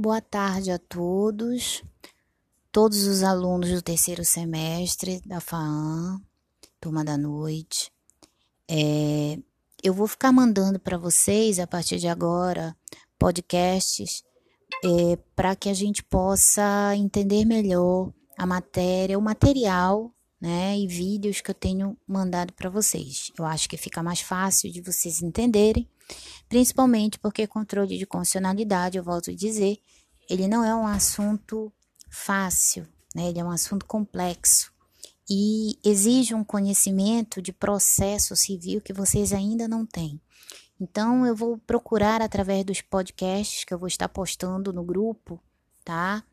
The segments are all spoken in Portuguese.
Boa tarde a todos, todos os alunos do terceiro semestre da FAAM, turma da noite. É, eu vou ficar mandando para vocês, a partir de agora, podcasts é, para que a gente possa entender melhor a matéria, o material né, e vídeos que eu tenho mandado para vocês. Eu acho que fica mais fácil de vocês entenderem, principalmente porque controle de condicionalidade, eu volto a dizer, ele não é um assunto fácil, né, ele é um assunto complexo e exige um conhecimento de processo civil que vocês ainda não têm. Então, eu vou procurar através dos podcasts que eu vou estar postando no grupo, tá?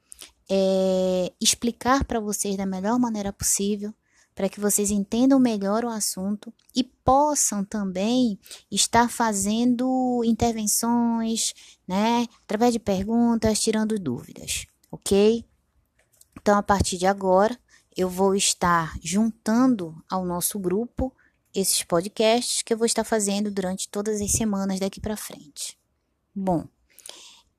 é, explicar para vocês da melhor maneira possível, para que vocês entendam melhor o assunto e possam também estar fazendo intervenções, né, através de perguntas, tirando dúvidas, ok? Então, a partir de agora, eu vou estar juntando ao nosso grupo esses podcasts que eu vou estar fazendo durante todas as semanas daqui para frente. Bom,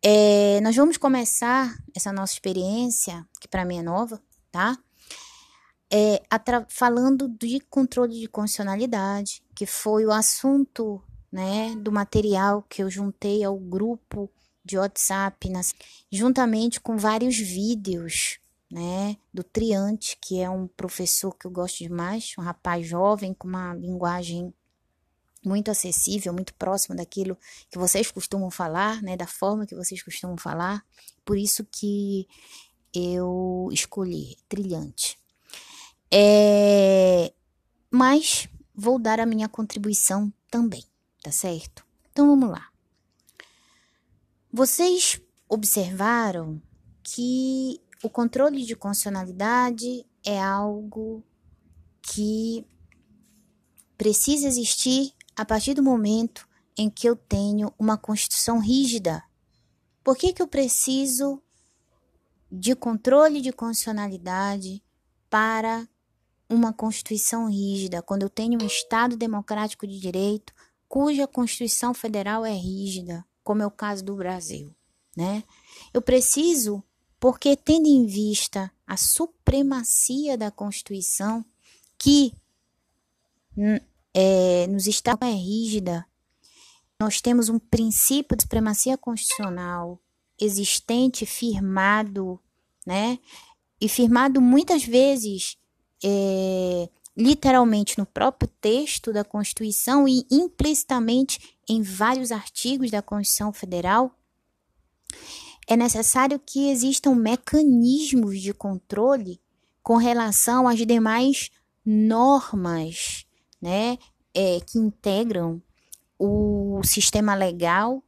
é, nós vamos começar essa nossa experiência, que para mim é nova, tá? É, falando de controle de condicionalidade, que foi o assunto né, do material que eu juntei ao grupo de WhatsApp, nas, juntamente com vários vídeos né, do Triante, que é um professor que eu gosto demais, um rapaz jovem com uma linguagem muito acessível, muito próximo daquilo que vocês costumam falar, né, da forma que vocês costumam falar. Por isso que eu escolhi trilhante. É, mas vou dar a minha contribuição também, tá certo? Então vamos lá. Vocês observaram que o controle de constitucionalidade é algo que precisa existir a partir do momento em que eu tenho uma Constituição rígida. Por que, que eu preciso de controle de constitucionalidade para uma Constituição rígida, quando eu tenho um Estado democrático de direito cuja Constituição Federal é rígida, como é o caso do Brasil, né? Eu preciso, porque tendo em vista a supremacia da Constituição, que é, nos estados é rígida. Nós temos um princípio de supremacia constitucional existente, firmado, né? E firmado muitas vezes, é, literalmente no próprio texto da Constituição e implicitamente em vários artigos da Constituição Federal. É necessário que existam mecanismos de controle com relação às demais normas né, é, que integram o sistema legal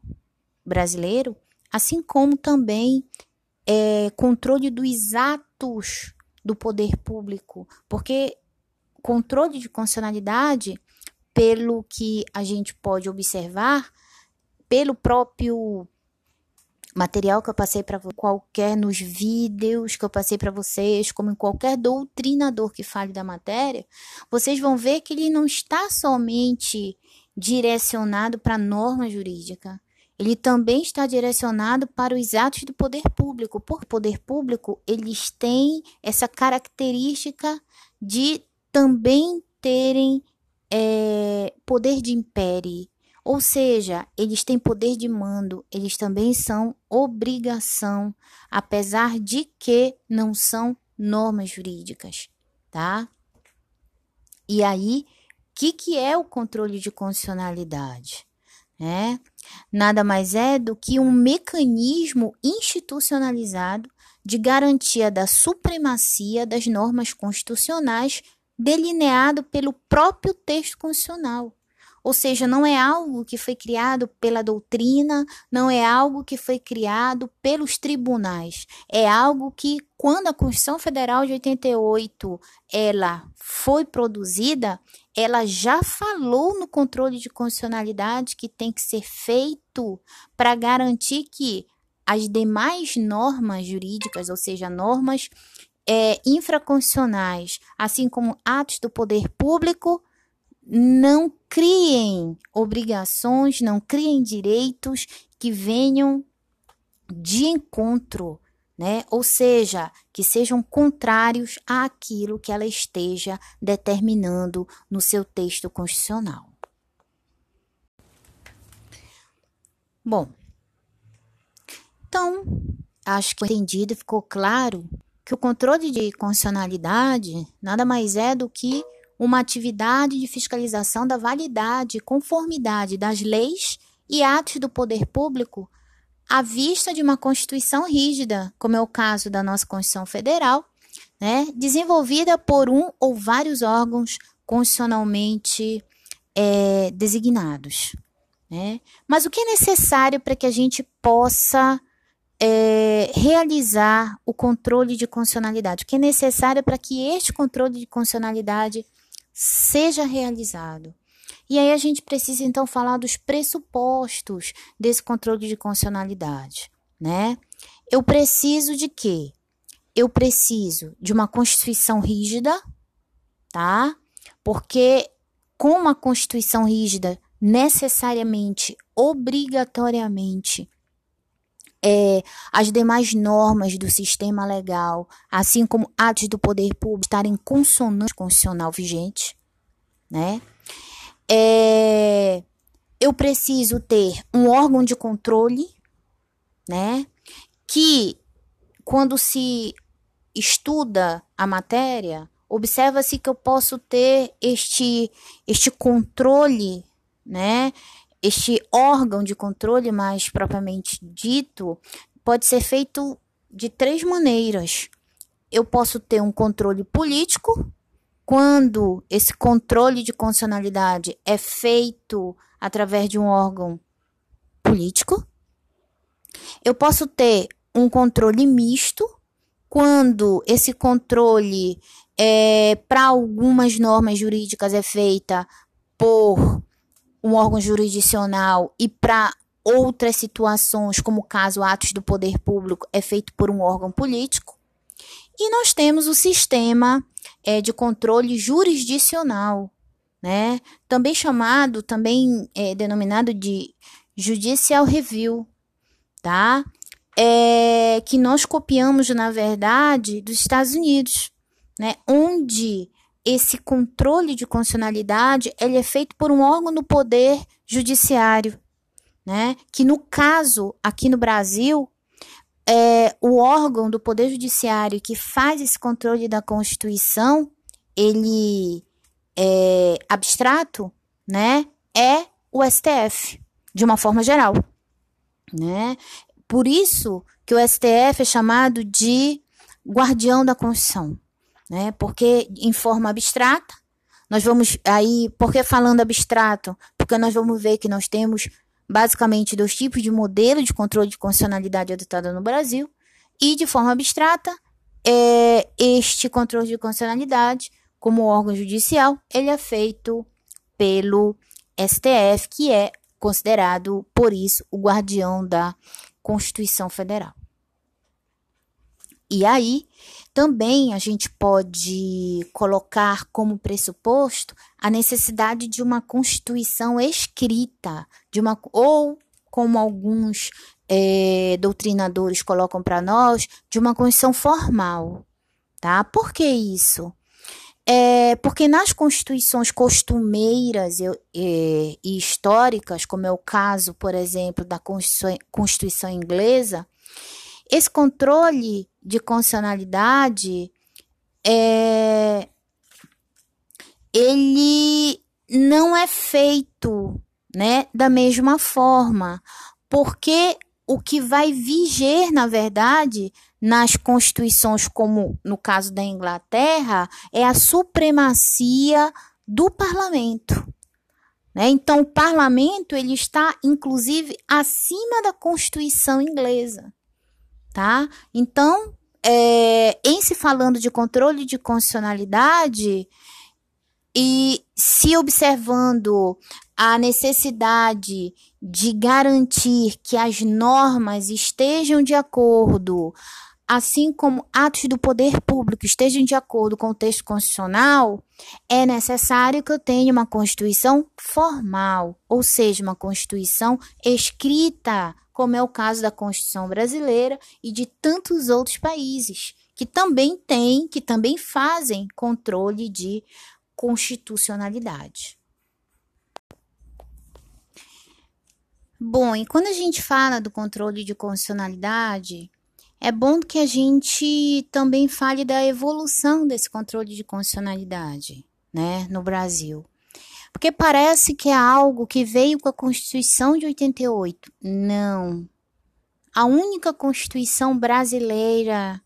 brasileiro, assim como também é, controle dos atos do poder público, porque controle de constitucionalidade, pelo que a gente pode observar, pelo próprio material que eu passei para qualquer nos vídeos que eu passei para vocês, como em qualquer doutrinador que fale da matéria, vocês vão ver que ele não está somente direcionado para a norma jurídica. Ele também está direcionado para os atos do poder público. Por poder público, eles têm essa característica de também terem é, poder de império, ou seja, eles têm poder de mando, eles também são obrigação, apesar de que não são normas jurídicas, tá? E aí, o que, que é o controle de constitucionalidade? É, nada mais é do que um mecanismo institucionalizado de garantia da supremacia das normas constitucionais delineado pelo próprio texto constitucional. Ou seja, não é algo que foi criado pela doutrina, não é algo que foi criado pelos tribunais. É algo que, quando a Constituição Federal de 88 ela foi produzida, ela já falou no controle de constitucionalidade que tem que ser feito para garantir que as demais normas jurídicas, ou seja, normas é, infraconstitucionais, assim como atos do poder público, não criem obrigações, não criem direitos que venham de encontro, né? Ou seja, que sejam contrários àquilo que ela esteja determinando no seu texto constitucional. Bom, então, acho que entendido, ficou claro que o controle de constitucionalidade nada mais é do que uma atividade de fiscalização da validade e conformidade das leis e atos do poder público à vista de uma Constituição rígida, como é o caso da nossa Constituição Federal, né, desenvolvida por um ou vários órgãos constitucionalmente é, designados. Né? Mas o que é necessário para que a gente possa é, realizar o controle de constitucionalidade? O que é necessário para que este controle de constitucionalidade seja realizado? E aí a gente precisa então falar dos pressupostos desse controle de constitucionalidade, né? Eu preciso de quê? Eu preciso de uma constituição rígida, tá? Porque com uma constituição rígida, necessariamente, obrigatoriamente, é, as demais normas do sistema legal, assim como atos do poder público, estarem consonantes constitucional vigente, né? É, eu preciso ter um órgão de controle, né? Que quando se estuda a matéria, observa-se que eu posso ter este, este controle, né? Este órgão de controle, mais propriamente dito, pode ser feito de três maneiras. Eu posso ter um controle político, quando esse controle de constitucionalidade é feito através de um órgão político, eu posso ter um controle misto, quando esse controle é, para algumas normas jurídicas é feita por um órgão jurisdicional e para outras situações, como o caso atos do poder público, é feito por um órgão político. E nós temos o sistema é, de controle jurisdicional, né? Também chamado, também é, denominado de judicial review, tá? É, que nós copiamos, na verdade, dos Estados Unidos, né? Onde esse controle de constitucionalidade ele é feito por um órgão do poder judiciário, né? Que no caso aqui no Brasil é, o órgão do Poder Judiciário que faz esse controle da Constituição, ele é abstrato, né? É o STF, de uma forma geral, né? Por isso que o STF é chamado de guardião da Constituição, né? Porque em forma abstrata, nós vamos aí, por que falando abstrato? Porque nós vamos ver que nós temos basicamente dois tipos de modelo de controle de constitucionalidade adotada no Brasil, e de forma abstrata, é, este controle de constitucionalidade, como órgão judicial, ele é feito pelo STF, que é considerado, por isso, o guardião da Constituição Federal. E aí, também a gente pode colocar como pressuposto a necessidade de uma constituição escrita, de uma ou como alguns é, doutrinadores colocam para nós, de uma constituição formal, tá? Por que isso? É porque nas constituições costumeiras e, e, e históricas, como é o caso, por exemplo, da Constituição, Constituição inglesa, esse controle de constitucionalidade é, ele não é feito né, da mesma forma, porque o que vai viger, na verdade, nas constituições, como no caso da Inglaterra, é a supremacia do parlamento. Né? Então, o parlamento ele está, inclusive, acima da Constituição inglesa tá? Então, é, em se falando de controle de constitucionalidade e se observando a necessidade de garantir que as normas estejam de acordo, assim como atos do poder público estejam de acordo com o texto constitucional, é necessário que eu tenha uma Constituição formal, ou seja, uma Constituição escrita como é o caso da Constituição brasileira e de tantos outros países que também têm, que também fazem controle de constitucionalidade. Bom, e quando a gente fala do controle de constitucionalidade, é bom que a gente também fale da evolução desse controle de constitucionalidade, né, no Brasil. Porque parece que é algo que veio com a Constituição de 88. Não. A única Constituição brasileira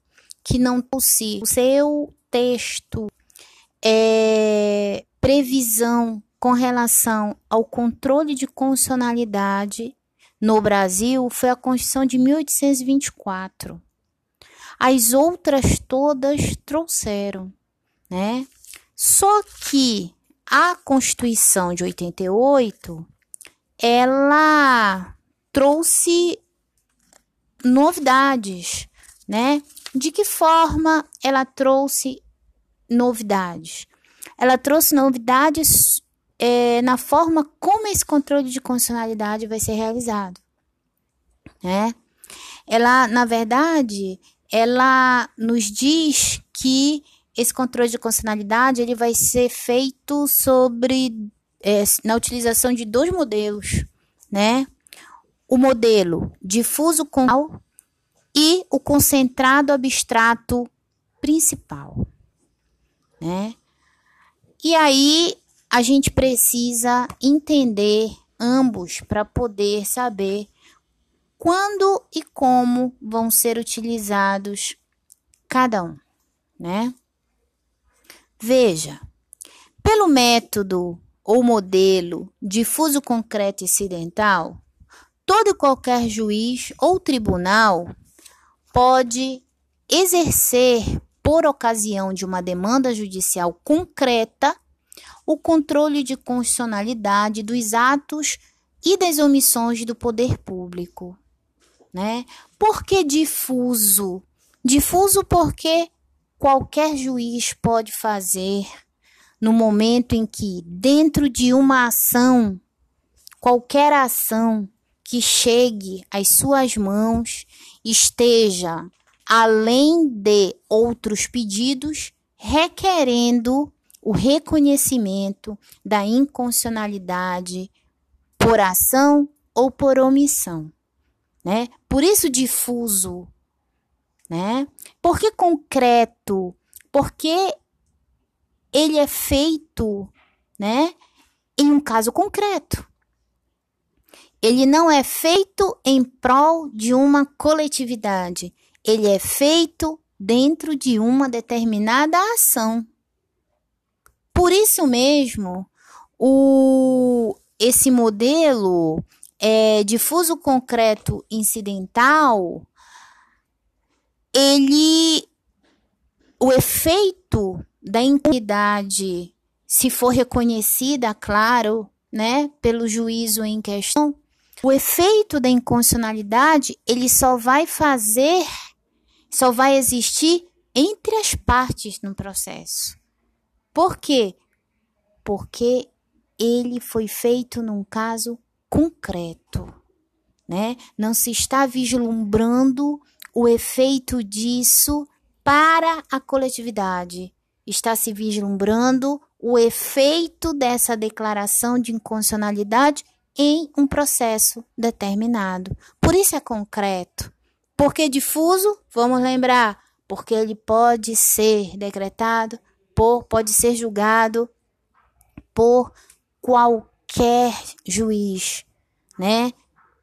que não trouxe o seu texto é, previsão com relação ao controle de constitucionalidade no Brasil foi a Constituição de 1824. As outras todas trouxeram, né? Só que a Constituição de 88 ela trouxe novidades, né? De que forma ela trouxe novidades? Ela trouxe novidades é, na forma como esse controle de constitucionalidade vai ser realizado, né? Ela, na verdade, ela nos diz que esse controle de constitucionalidade ele vai ser feito sobre é, na utilização de dois modelos, né? O modelo difuso com e o concentrado abstrato principal, né? E aí a gente precisa entender ambos para poder saber quando e como vão ser utilizados cada um, né? Veja, pelo método ou modelo difuso concreto incidental, todo e qualquer juiz ou tribunal pode exercer, por ocasião de uma demanda judicial concreta, o controle de constitucionalidade dos atos e das omissões do poder público, né? Por que difuso? Difuso porque qualquer juiz pode fazer no momento em que dentro de uma ação, qualquer ação que chegue às suas mãos esteja além de outros pedidos requerendo o reconhecimento da inconstitucionalidade por ação ou por omissão, né? Por isso difuso, né? Por que concreto? Porque ele é feito, né, em um caso concreto. Ele não é feito em prol de uma coletividade. Ele é feito dentro de uma determinada ação. Por isso mesmo, o, esse modelo é, difuso concreto incidental, ele, o efeito da impunidade, se for reconhecida, claro, né, pelo juízo em questão, o efeito da inconstitucionalidade, ele só vai fazer, só vai existir entre as partes no processo. Por quê? Porque ele foi feito num caso concreto, né? Não se está vislumbrando o efeito disso para a coletividade. Está se vislumbrando o efeito dessa declaração de inconstitucionalidade em um processo determinado. Por isso é concreto. Porque difuso, vamos lembrar, porque ele pode ser decretado por, pode ser julgado por qualquer juiz, né?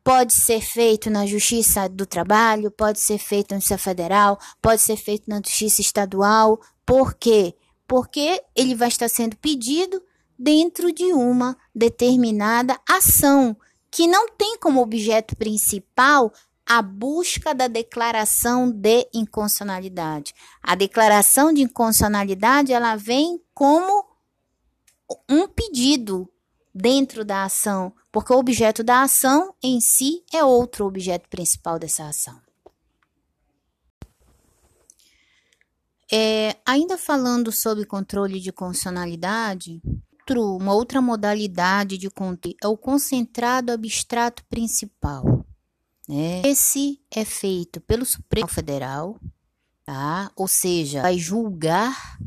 Pode ser feito na Justiça do Trabalho, pode ser feito na Justiça Federal, pode ser feito na Justiça Estadual. Por quê? Porque ele vai estar sendo pedido dentro de uma determinada ação que não tem como objeto principal a busca da declaração de inconstitucionalidade. A declaração de inconstitucionalidade ela vem como um pedido dentro da ação, porque o objeto da ação em si é outro objeto principal dessa ação. É, ainda falando sobre controle de constitucionalidade, uma outra modalidade de controle é o concentrado abstrato principal Né? Esse é feito pelo Supremo Federal, tá? Ou seja, vai julgar,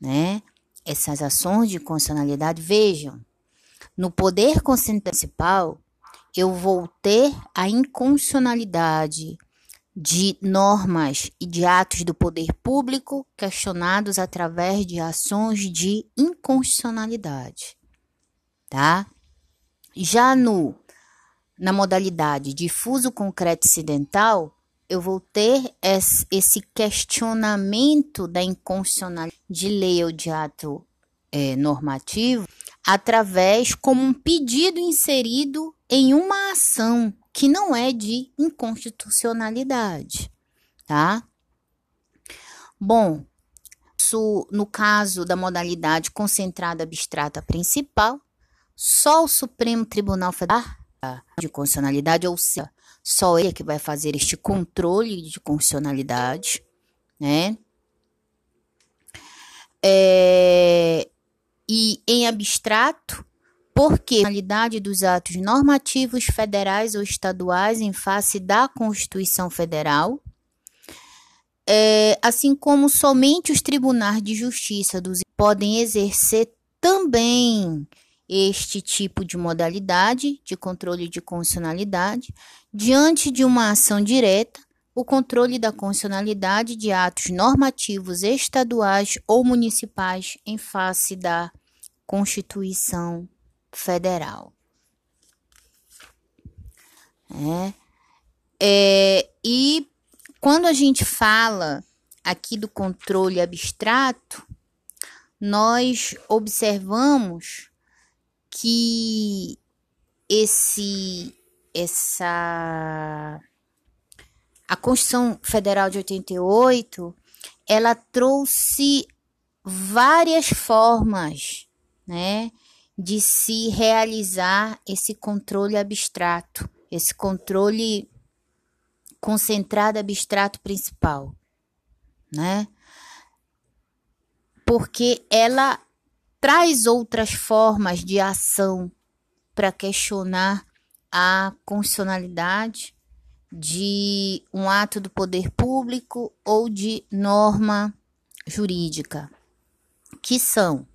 né, essas ações de constitucionalidade. Vejam, no poder constitucional, eu vou ter a inconstitucionalidade de normas e de atos do poder público questionados através de ações de inconstitucionalidade, tá? Já no na modalidade difuso concreto incidental, eu vou ter esse questionamento da inconstitucionalidade de lei ou de ato é, normativo através como um pedido inserido em uma ação que não é de inconstitucionalidade, tá? Bom, no caso da modalidade concentrada abstrata principal, só o Supremo Tribunal Federal de constitucionalidade, ou seja, só ele que vai fazer este controle de constitucionalidade, né? É, e em abstrato, porque a finalidade dos atos normativos federais ou estaduais em face da Constituição Federal, é, assim como somente os tribunais de justiça dos podem exercer também este tipo de modalidade de controle de constitucionalidade diante de uma ação direta, o controle da constitucionalidade de atos normativos estaduais ou municipais em face da Constituição federal. É, é, e quando a gente fala aqui do controle abstrato, nós observamos que esse essa a Constituição Federal de 88, ela trouxe várias formas, né, de se realizar esse controle abstrato, esse controle concentrado abstrato principal, né? Porque ela traz outras formas de ação para questionar a constitucionalidade de um ato do poder público ou de norma jurídica, que são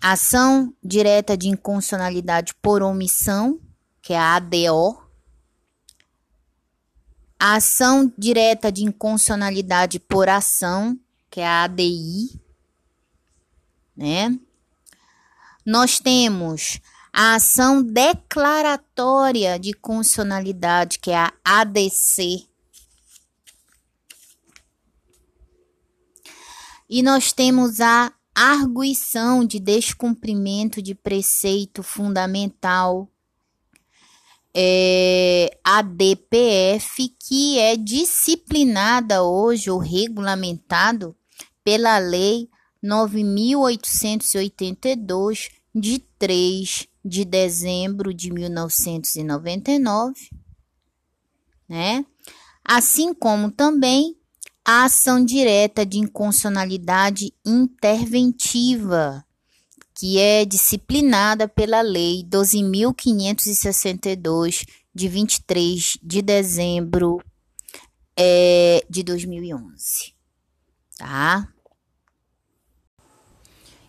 Ação direta de inconstitucionalidade por omissão, que é a ADO. Ação direta de inconstitucionalidade por ação, que é a ADI, né? Nós temos a ação declaratória de constitucionalidade, que é a ADC. E nós temos a arguição de descumprimento de preceito fundamental, é, a DPF, que é disciplinada hoje ou regulamentado pela Lei 9.882, de 3 de dezembro de 1999, né? Assim como também a ação direta de inconstitucionalidade interventiva, que é disciplinada pela Lei 12.562, de 23 de dezembro é, de 2011. Tá?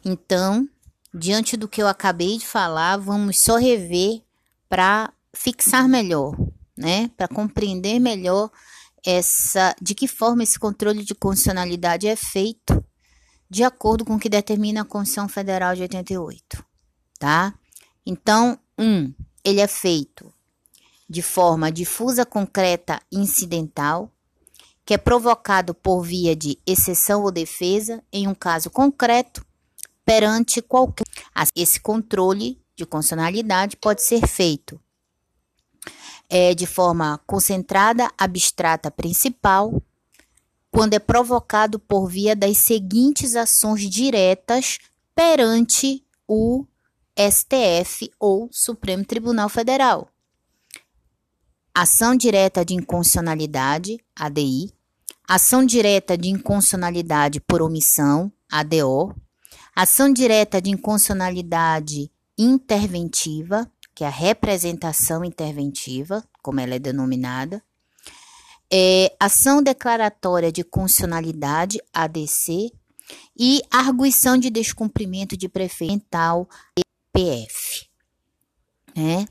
Então, diante do que eu acabei de falar, vamos só rever para fixar melhor, né? Para compreender melhor essa, de que forma esse controle de constitucionalidade é feito de acordo com o que determina a Constituição Federal de 88, tá? Então, um, ele é feito de forma difusa, concreta incidental, que é provocado por via de exceção ou defesa em um caso concreto perante qualquer. Esse controle de constitucionalidade pode ser feito é, de forma concentrada, abstrata principal, quando é provocado por via das seguintes ações diretas perante o STF ou Supremo Tribunal Federal. Ação direta de inconstitucionalidade, ADI, ação direta de inconstitucionalidade por omissão, ADO, ação direta de inconstitucionalidade interventiva, que é a representação interventiva, como ela é denominada, é, ação declaratória de constitucionalidade, ADC, e arguição de descumprimento de prefeital, EPF. Né?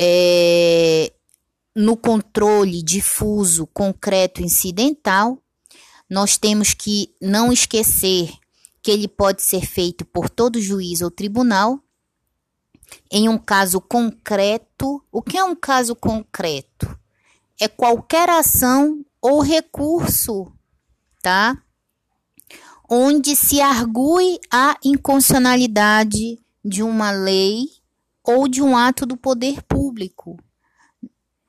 É, no controle difuso, concreto, incidental, nós temos que não esquecer que ele pode ser feito por todo juiz ou tribunal. Em um caso concreto, o que é um caso concreto? É qualquer ação ou recurso, tá? Onde se argue a inconstitucionalidade de uma lei ou de um ato do poder público.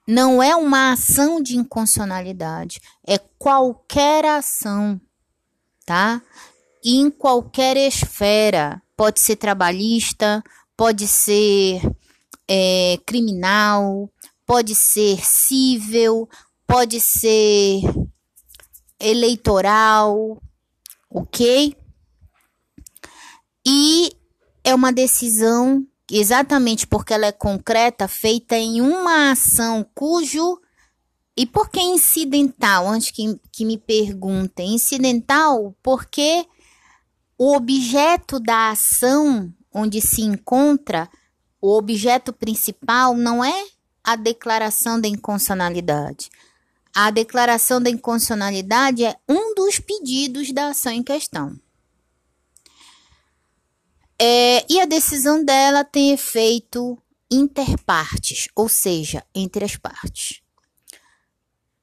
Não é uma ação de inconstitucionalidade, é qualquer ação, tá? em qualquer esfera. Pode ser trabalhista, pode ser é, criminal, pode ser civil, pode ser eleitoral, ok? E é uma decisão exatamente porque ela é concreta, feita em uma ação cujo. E por que incidental? Antes que, que me perguntem. Incidental porque o objeto da ação onde se encontra, o objeto principal não é a declaração da inconstitucionalidade. A declaração da inconstitucionalidade é um dos pedidos da ação em questão. É, e a decisão dela tem efeito interpartes, ou seja, entre as partes.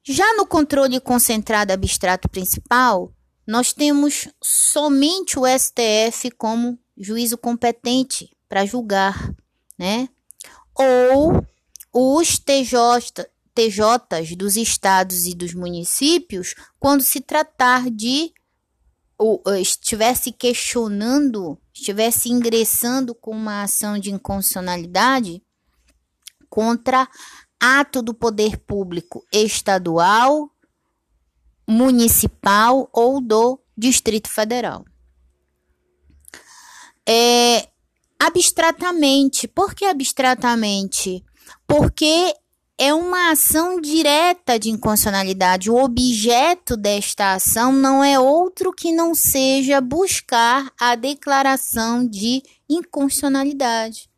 Já no controle concentrado abstrato principal, nós temos somente o STF como juízo competente para julgar, né? Ou os TJ, TJs dos estados e dos municípios, quando se tratar de ou estivesse questionando, estivesse ingressando com uma ação de inconstitucionalidade contra ato do poder público estadual, municipal ou do Distrito Federal. É, abstratamente, por que abstratamente? Porque é uma ação direta de inconstitucionalidade. O objeto desta ação não é outro que não seja buscar a declaração de inconstitucionalidade,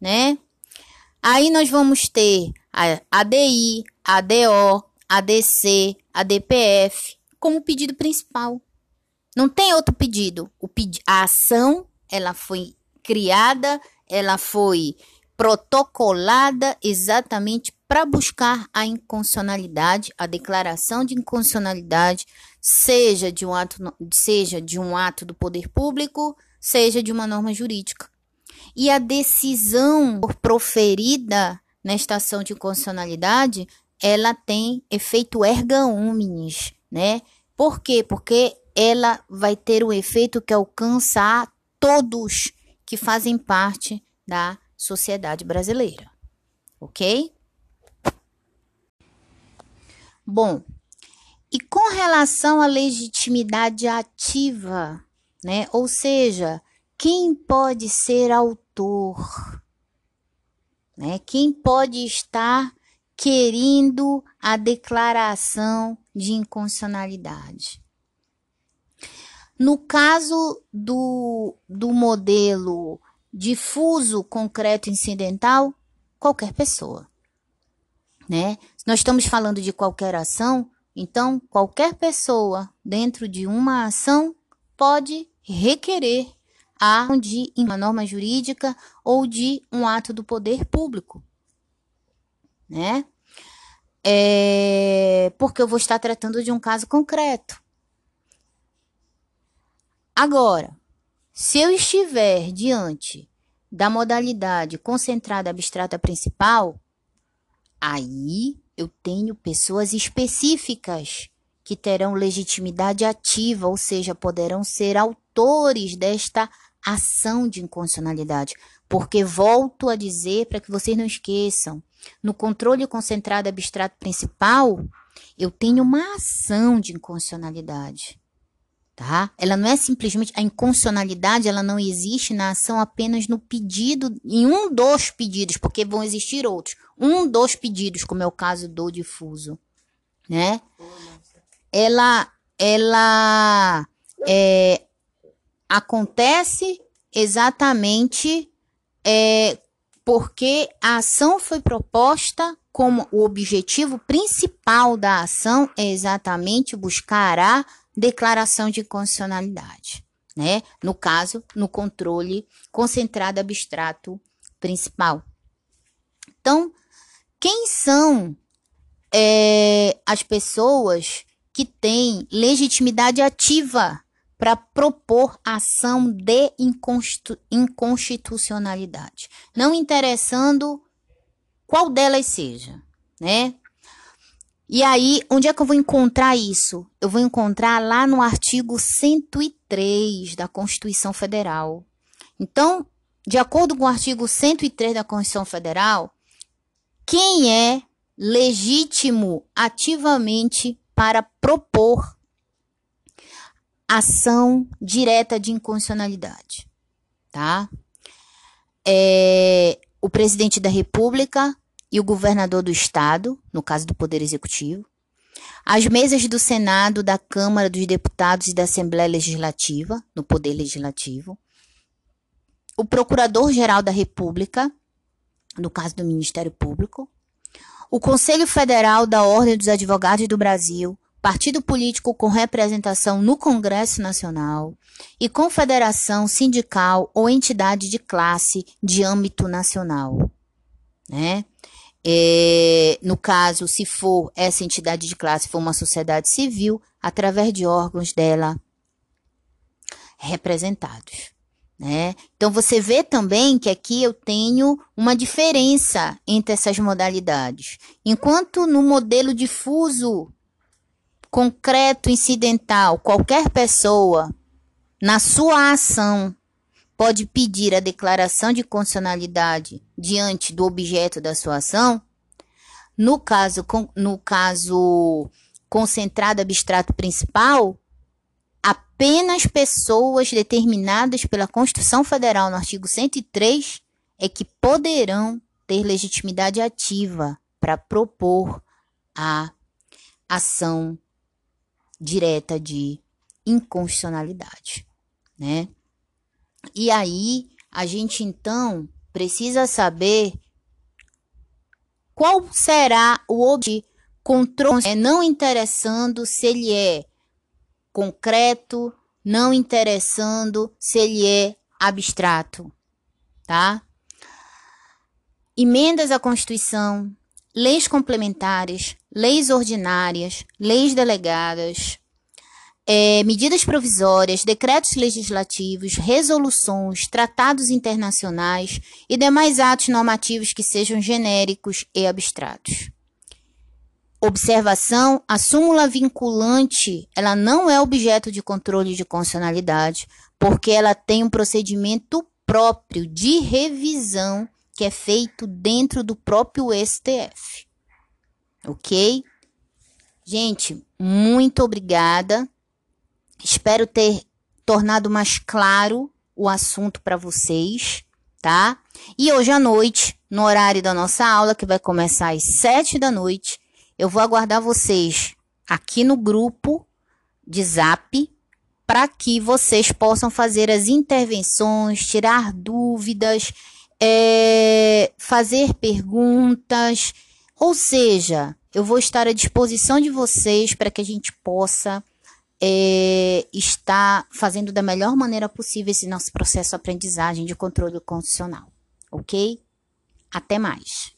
né? Aí nós vamos ter a ADI, ADO, ADC, ADPF como pedido principal. Não tem outro pedido. O pedi a ação, ela foi criada, ela foi protocolada exatamente para buscar a inconstitucionalidade, a declaração de inconstitucionalidade, seja de um ato, seja de um ato do poder público, seja de uma norma jurídica. E a decisão proferida nesta ação de inconstitucionalidade ela tem efeito erga omnes, né? Por quê? Porque ela vai ter o efeito que alcança a todos que fazem parte da sociedade brasileira. Ok? Bom, e com relação à legitimidade ativa, né? Ou seja, quem pode ser autor? Né? Quem pode estar querendo a declaração de inconstitucionalidade. No caso do, do modelo difuso, concreto, incidental, qualquer pessoa. Né? Nós estamos falando de qualquer ação, então qualquer pessoa dentro de uma ação pode requerer a de uma norma jurídica ou de um ato do poder público né? É, porque eu vou estar tratando de um caso concreto. Agora, se eu estiver diante da modalidade concentrada abstrata principal, aí eu tenho pessoas específicas que terão legitimidade ativa, ou seja, poderão ser autores desta ação de inconstitucionalidade. Porque volto a dizer para que vocês não esqueçam, no controle concentrado abstrato principal, eu tenho uma ação de inconstitucionalidade. Tá? Ela não é simplesmente a inconstitucionalidade, ela não existe na ação apenas no pedido, em um dos pedidos, porque vão existir outros. Um dos pedidos, como é o caso do difuso, né? Ela, ela é, acontece exatamente é, porque a ação foi proposta como o objetivo principal da ação é exatamente buscar a declaração de constitucionalidade, né? No caso, no controle concentrado abstrato principal. Então, quem são é, as pessoas que têm legitimidade ativa para propor ação de inconstitucionalidade, não interessando qual delas seja, né? E aí, onde é que eu vou encontrar isso? Eu vou encontrar lá no artigo 103 da Constituição Federal. Então, de acordo com o artigo 103 da Constituição Federal, quem é legítimo ativamente para propor ação direta de inconstitucionalidade, tá? É o presidente da República, e o governador do estado, no caso do Poder Executivo, as mesas do Senado, da Câmara dos Deputados e da Assembleia Legislativa, no Poder Legislativo, o Procurador-Geral da República, no caso do Ministério Público, o Conselho Federal da Ordem dos Advogados do Brasil, partido político com representação no Congresso Nacional e confederação sindical ou entidade de classe de âmbito nacional, né? É, no caso, se for essa entidade de classe, for uma sociedade civil, através de órgãos dela representados. Né? Então você vê também que aqui eu tenho uma diferença entre essas modalidades. Enquanto no modelo difuso, concreto, incidental, qualquer pessoa, na sua ação, pode pedir a declaração de constitucionalidade diante do objeto da sua ação, no caso, no caso concentrado abstrato principal, apenas pessoas determinadas pela Constituição Federal no artigo 103 é que poderão ter legitimidade ativa para propor a ação direta de inconstitucionalidade, né? E aí, a gente então precisa saber qual será o objetivo controle, é não interessando se ele é concreto, não interessando se ele é abstrato, tá? Emendas à Constituição, leis complementares, leis ordinárias, leis delegadas, é, medidas provisórias, decretos legislativos, resoluções, tratados internacionais e demais atos normativos que sejam genéricos e abstratos. Observação: a súmula vinculante, ela não é objeto de controle de constitucionalidade, porque ela tem um procedimento próprio de revisão que é feito dentro do próprio STF. OK? Gente, muito obrigada. Espero ter tornado mais claro o assunto para vocês, tá? E hoje à noite, no horário da nossa aula, que vai começar às sete da noite, eu vou aguardar vocês aqui no grupo de Zap para que vocês possam fazer as intervenções, tirar dúvidas, é, fazer perguntas. Ou seja, eu vou estar à disposição de vocês para que a gente possa é, está fazendo da melhor maneira possível esse nosso processo de aprendizagem de controle constitucional. Ok? Até mais.